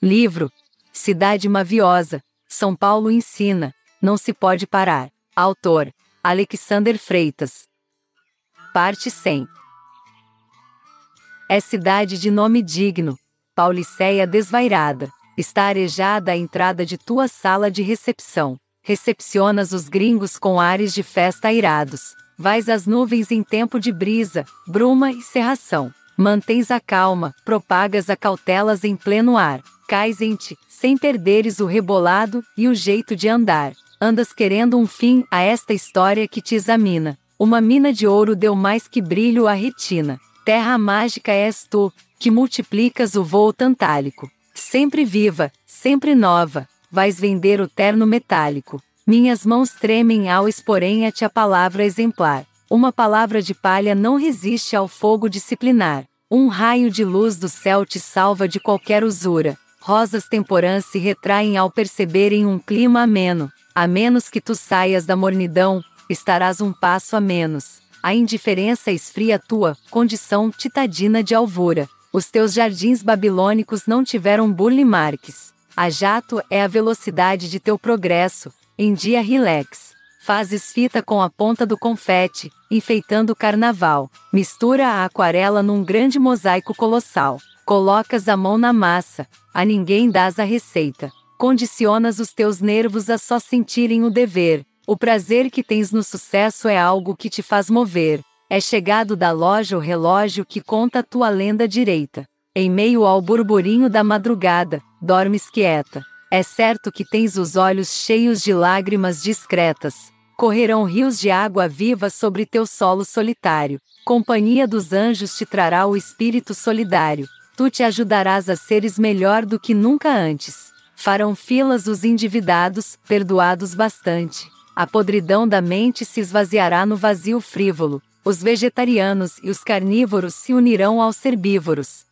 Livro Cidade Maviosa, São Paulo ensina, não se pode parar. Autor Alexander Freitas. Parte 100. É cidade de nome digno, Pauliceia desvairada, está arejada à entrada de tua sala de recepção. Recepcionas os gringos com ares de festa airados. Vais às nuvens em tempo de brisa, bruma e cerração. Mantens a calma, propagas a cautelas em pleno ar. Cais em ti, sem perderes o rebolado e o jeito de andar. Andas querendo um fim a esta história que te examina. Uma mina de ouro deu mais que brilho à retina. Terra mágica és tu, que multiplicas o voo tantálico. Sempre viva, sempre nova, vais vender o terno metálico. Minhas mãos tremem ao exporem a ti a palavra exemplar. Uma palavra de palha não resiste ao fogo disciplinar. Um raio de luz do céu te salva de qualquer usura. Rosas temporãs se retraem ao perceberem um clima ameno. A menos que tu saias da mornidão, estarás um passo a menos. A indiferença esfria tua condição titadina de alvura. Os teus jardins babilônicos não tiveram burle. A jato é a velocidade de teu progresso, em dia relax. Fazes fita com a ponta do confete, enfeitando o carnaval. Mistura a aquarela num grande mosaico colossal. Colocas a mão na massa, a ninguém dás a receita. Condicionas os teus nervos a só sentirem o dever. O prazer que tens no sucesso é algo que te faz mover. É chegado da loja o relógio que conta a tua lenda direita. Em meio ao burburinho da madrugada, dormes quieta. É certo que tens os olhos cheios de lágrimas discretas, correrão rios de água viva sobre teu solo solitário. Companhia dos anjos te trará o espírito solidário. Tu te ajudarás a seres melhor do que nunca antes. Farão filas os endividados, perdoados bastante. A podridão da mente se esvaziará no vazio frívolo. Os vegetarianos e os carnívoros se unirão aos herbívoros.